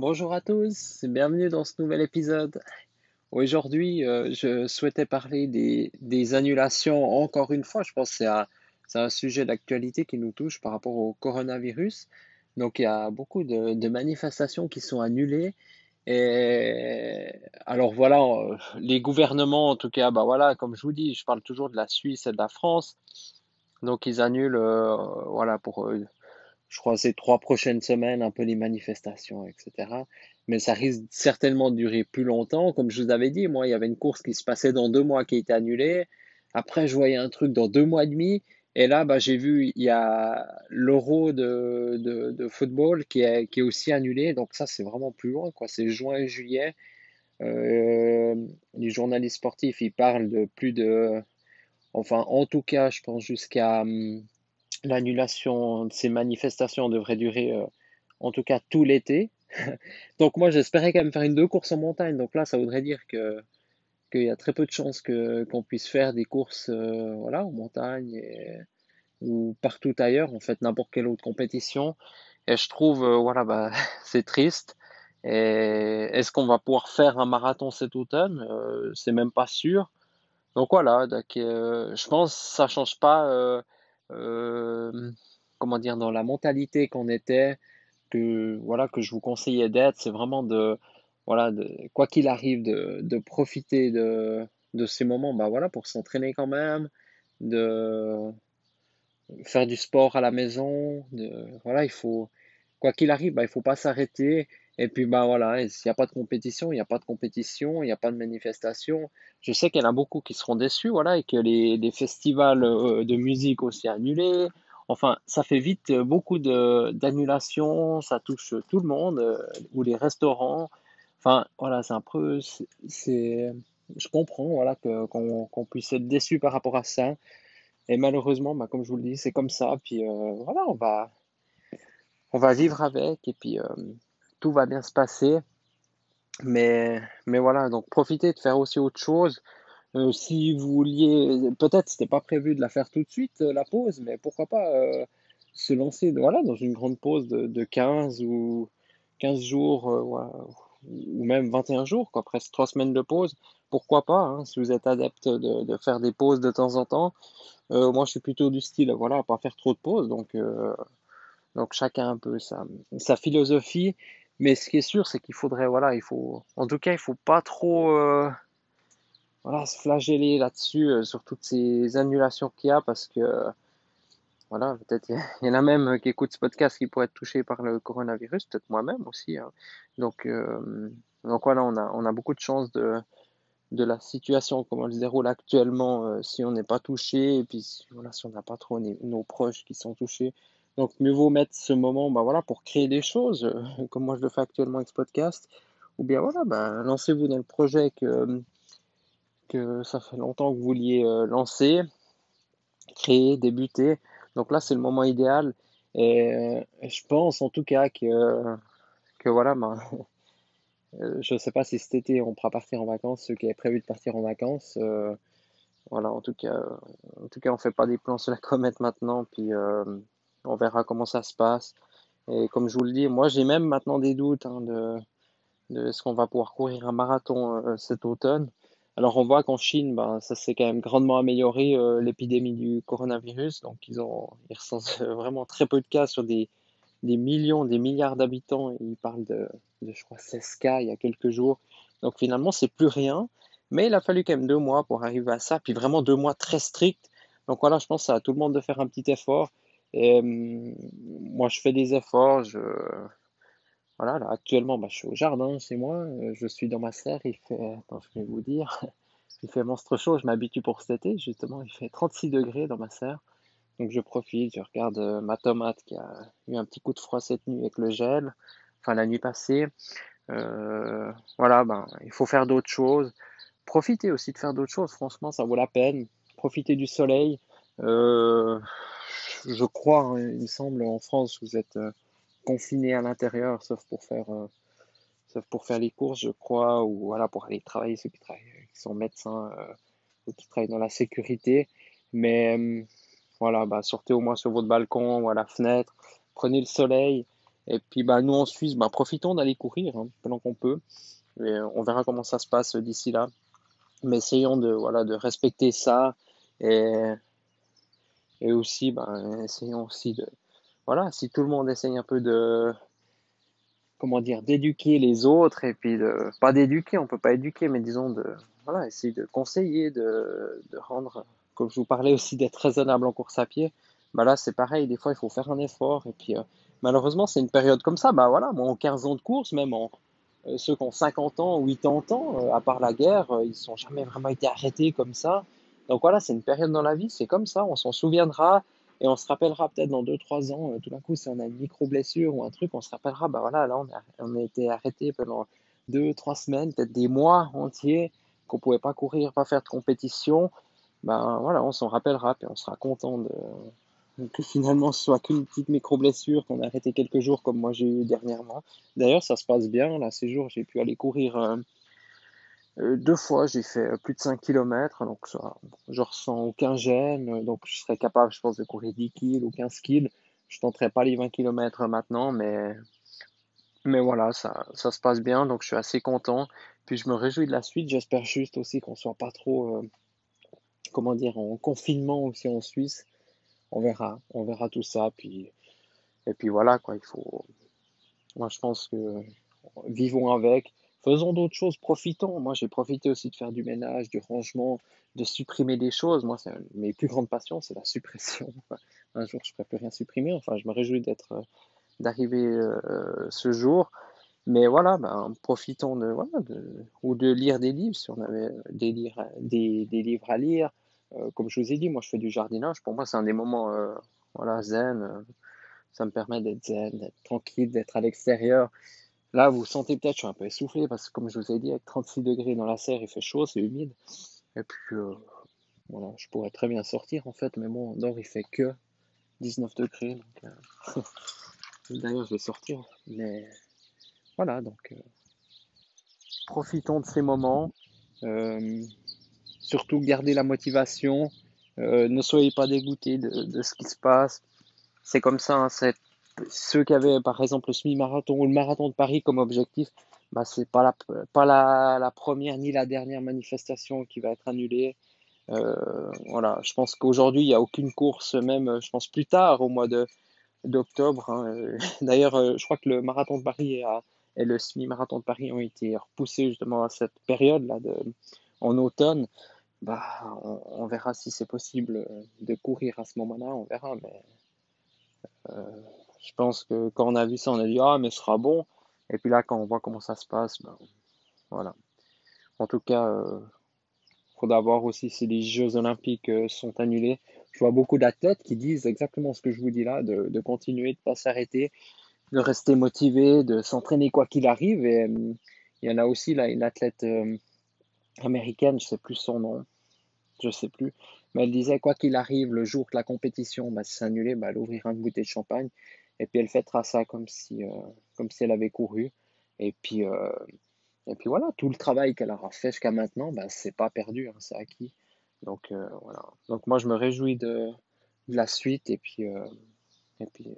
Bonjour à tous, bienvenue dans ce nouvel épisode. Aujourd'hui, euh, je souhaitais parler des, annulations encore une fois. Je pense que c'est un, sujet d'actualité qui nous touche par rapport au coronavirus. Donc il y a beaucoup de, manifestations qui sont annulées. Alors voilà, euh, les gouvernements, en tout cas, bah comme je vous dis, je parle toujours de la Suisse et de la France. Donc ils annulent, euh, voilà, pour, euh, je crois, ces trois prochaines semaines, un peu les manifestations, etc. Mais ça risque certainement de durer plus longtemps. Comme je vous avais dit, moi, il y avait une course qui se passait dans deux mois qui a été annulée. Après, je voyais un truc dans deux mois et demi. Et là, bah, j'ai vu, il y a l'Euro de, de, football qui est, qui est aussi annulé. Donc ça, c'est vraiment plus loin, quoi. C'est juin et juillet. Euh, les journalistes sportifs, ils parlent de plus de... Enfin, en tout cas, je pense jusqu'à... L'annulation de ces manifestations devrait durer, euh, en tout cas, tout l'été. Donc moi, j'espérais quand même faire une deux courses en montagne. Donc là, ça voudrait dire que qu'il y a très peu de chances que, qu'on puisse faire des courses euh, voilà, en montagne ou partout ailleurs, en fait, n'importe quelle autre compétition. Et je trouve, euh, voilà, bah, c'est triste. Et est-ce qu'on va pouvoir faire un marathon cet automne? Euh, C'est même pas sûr. Donc voilà, donc, je pense que ça change pas, comment dire, dans la mentalité qu'on était, que voilà, que je vous conseillais d'être. C'est vraiment de voilà, quoi qu'il arrive, de, profiter de, ces moments bah voilà, pour s'entraîner quand même, de faire du sport à la maison. De, voilà, il faut, quoi qu'il arrive, bah, il ne faut pas s'arrêter. Et puis, bah voilà, s'il n'y a pas de compétition, il n'y a pas de compétition, il n'y a pas de manifestation. Je sais qu'il y en a beaucoup qui seront déçus, voilà, et que les, festivals euh, de musique aussi annulés. Enfin, ça fait vite beaucoup d'annulations, ça touche tout le monde, euh, ou les restaurants. Enfin, voilà, c'est un peu, c'est, je comprends, voilà, qu'on, puisse être déçu par rapport à ça. Et malheureusement, bah, comme je vous le dis, c'est comme ça. Puis euh, voilà, on va, on va vivre avec et puis euh, tout va bien se passer. Mais, mais voilà, donc profitez de faire aussi autre chose. Euh, si vous vouliez, peut-être c'était pas prévu de la faire tout de suite, la pause, mais pourquoi pas se lancer voilà, dans une grande pause de, de 15 ou 15 jours, ou même 21 jours, quoi, presque 3 semaines de pause, pourquoi pas, hein, si vous êtes adepte de, faire des pauses de temps en temps. Euh, moi, je suis plutôt du style, voilà, à pas faire trop de pauses, donc, euh, donc chacun un peu sa philosophie. Mais ce qui est sûr, c'est qu'il faudrait, voilà, il faut, en tout cas, il faut pas trop, euh, voilà, se flageller là-dessus, sur toutes ces annulations qu'il y a, parce que, voilà, peut-être il y, en a même euh, qui écoutent ce podcast qui pourraient être touchés par le coronavirus, peut-être moi-même aussi. Hein. Donc, euh, donc voilà, on a, on a beaucoup de chance de, de la situation, comment elle se déroule actuellement, euh, si on n'est pas touché, et puis voilà, si on n'a pas trop nos proches qui sont touchés. Donc mieux vaut mettre ce moment bah, voilà, pour créer des choses, comme moi je le fais actuellement avec ce podcast, ou bien voilà, bah, lancez-vous dans le projet que, que ça fait longtemps que vous vouliez lancer, créer, débuter. Donc là, c'est le moment idéal. Et euh, je pense en tout cas que, que voilà, euh, je ne sais pas si cet été on pourra partir en vacances, ceux qui avaient prévu de partir en vacances. Euh, voilà, en tout cas, en tout cas, on fait pas des plans sur la comète maintenant, puis on verra comment ça se passe. Et comme je vous le dis, moi j'ai même maintenant des doutes hein, de, de ce qu'on va pouvoir courir un marathon cet automne. Alors on voit qu'en Chine, ben, ça s'est quand même grandement amélioré euh, l'épidémie du coronavirus. Donc ils ont ils ressentent vraiment très peu de cas sur des, des millions, des milliards d'habitants. Ils parlent de, de, je crois, 16 cas il y a quelques jours. Donc finalement, c'est plus rien. Mais il a fallu quand même deux mois pour arriver à ça. Puis vraiment deux mois très stricts. Donc voilà, je pense à tout le monde de faire un petit effort. Et hum, moi, je fais des efforts. Voilà, là, actuellement, bah, je suis au jardin chez moi, euh, je suis dans ma serre, il fait, attends, je vais vous dire, il fait monstre chaud, je m'habitue pour cet été, justement, il fait 36 degrés dans ma serre, donc je profite, je regarde euh, ma tomate qui a eu un petit coup de froid cette nuit avec le gel, enfin la nuit passée, Euh, voilà, ben, il faut faire d'autres choses. Profitez aussi de faire d'autres choses, franchement, ça vaut la peine. Profitez du soleil. Euh, je crois, hein, il me semble, en France, vous êtes euh, confiné à l'intérieur, sauf pour faire, sauf pour faire les courses, je crois, ou voilà, pour aller travailler, ceux qui travaillent, qui sont médecins ou qui travaillent dans la sécurité. Mais voilà, bah, sortez au moins sur votre balcon ou à la fenêtre, prenez le soleil. Et puis bah, nous en Suisse, bah, profitons d'aller courir hein, pendant qu'on peut. On verra comment ça se passe d'ici là. Mais essayons de, voilà, de respecter ça. Et, et aussi, bah, essayons aussi de. Voilà, si tout le monde essaye un peu de. Comment dire, d'éduquer les autres, et puis de. Pas d'éduquer, on peut pas éduquer, mais disons de. Voilà, essayer de conseiller, de, de rendre comme je vous parlais aussi d'être raisonnable en course à pied, bah là c'est pareil, des fois il faut faire un effort. Et puis euh, malheureusement c'est une période comme ça, bah voilà, moi en 15 ans de course, même en euh, ceux qui ont 50 ans ou 80 ans, euh, à part la guerre, ils sont jamais vraiment été arrêtés comme ça. Donc voilà, c'est une période dans la vie, c'est comme ça, on s'en souviendra et on se rappellera peut-être dans 2-3 ans, tout d'un coup si on a une micro-blessure ou un truc, on se rappellera, bah voilà, là on a, été arrêté pendant 2-3 semaines, peut-être des mois entiers, qu'on pouvait pas courir, pas faire de compétition ben voilà, on s'en rappellera, et on sera content que finalement ce soit qu'une petite micro-blessure, qu'on a arrêté quelques jours comme moi j'ai eu dernièrement. D'ailleurs, ça se passe bien, là, ces jours, j'ai pu aller courir euh, euh, deux fois, j'ai fait plus de 5 km, donc ça, je ressens aucun gêne, donc je serais capable, je pense, de courir 10 kg ou 15 kg. Je tenterai pas les 20 km maintenant, mais, mais voilà, ça, ça se passe bien, donc je suis assez content. Puis je me réjouis de la suite, j'espère juste aussi qu'on soit pas trop... Euh, comment dire, en confinement aussi en Suisse. On verra, on verra tout ça. Puis, et puis voilà, quoi, il faut. Moi, je pense que vivons avec, faisons d'autres choses, profitons. Moi, j'ai profité aussi de faire du ménage, du rangement, de supprimer des choses. Moi, c'est mes plus grandes passions, c'est la suppression. Un jour, je ne pourrais plus rien supprimer. Enfin, je me réjouis d'être, d'arriver euh, ce jour. Mais voilà, ben, profitons de, voilà, de, ou de lire des livres, si on avait des, des, des livres à lire, euh, comme je vous ai dit, moi je fais du jardinage. Pour moi, c'est un des moments euh, voilà, zen. Euh, ça me permet d'être zen, d'être tranquille, d'être à l'extérieur. Là, vous sentez peut-être, je suis un peu essoufflé parce que, comme je vous ai dit, avec 36 degrés dans la serre, il fait chaud, c'est humide. Et puis, voilà, je pourrais très bien sortir en fait, mais bon, dehors il fait que 19 degrés. D'ailleurs, je vais sortir. Mais voilà, donc profitons de ces moments. Surtout garder la motivation. Euh, ne soyez pas dégoûtés de, ce qui se passe. C'est comme ça. Hein, ceux qui avaient par exemple le semi-marathon ou le marathon de Paris comme objectif, bah, c'est pas la, pas la, première ni la dernière manifestation qui va être annulée. Euh, voilà, je pense qu'aujourd'hui il n'y a aucune course, même je pense plus tard au mois d'octobre. Hein. D'ailleurs, euh, je crois que le marathon de Paris et le semi-marathon de Paris ont été repoussés justement à cette période là de en automne bah, on, verra si c'est possible de courir à ce moment-là, on verra. Mais euh, je pense que quand on a vu ça, on a dit ah mais ce sera bon. Et puis là, quand on voit comment ça se passe, ben, voilà. En tout cas, euh, faudra voir aussi si les Jeux Olympiques euh, sont annulés. Je vois beaucoup d'athlètes qui disent exactement ce que je vous dis là, de, continuer, de pas s'arrêter, de rester motivé, de s'entraîner quoi qu'il arrive. Et il y en a aussi là une athlète américaine, je sais plus son nom, je sais plus, mais elle disait quoi qu'il arrive, le jour que la compétition bah, s'annulait, bah, elle ouvrira une bouteille de champagne et puis elle fêtera ça comme si, euh, comme si elle avait couru. Et puis, euh, et puis voilà, tout le travail qu'elle aura fait jusqu'à maintenant, bah, c'est pas perdu, hein, c'est acquis. Donc euh, voilà. Donc moi je me réjouis de, de la suite et puis, et puis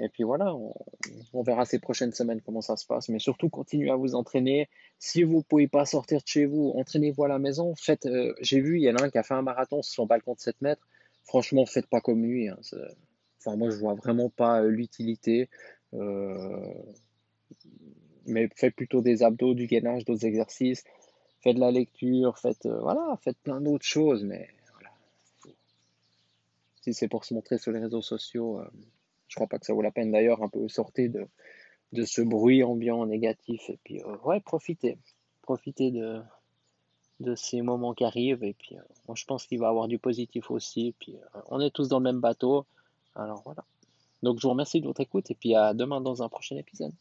et puis voilà, on, verra ces prochaines semaines comment ça se passe. Mais surtout, continuez à vous entraîner. Si vous ne pouvez pas sortir de chez vous, entraînez-vous à la maison. Faites, j'ai vu, il y en a un qui a fait un marathon sur son balcon de 7 mètres. Franchement, faites pas comme lui. Hein. Enfin, moi, je vois vraiment pas euh, l'utilité. Euh, mais faites plutôt des abdos, du gainage, d'autres exercices. Faites de la lecture, faites, voilà, faites plein d'autres choses. Mais voilà. Si c'est pour se montrer sur les réseaux sociaux je crois pas que ça vaut la peine d'ailleurs, un peu sortir de, de ce bruit ambiant négatif. Et puis, euh, ouais, profitez. Profitez de, de ces moments qui arrivent. Et puis, euh, moi, je pense qu'il va y avoir du positif aussi. Puis, euh, on est tous dans le même bateau. Alors voilà. Donc, je vous remercie de votre écoute. Et puis, à demain dans un prochain épisode.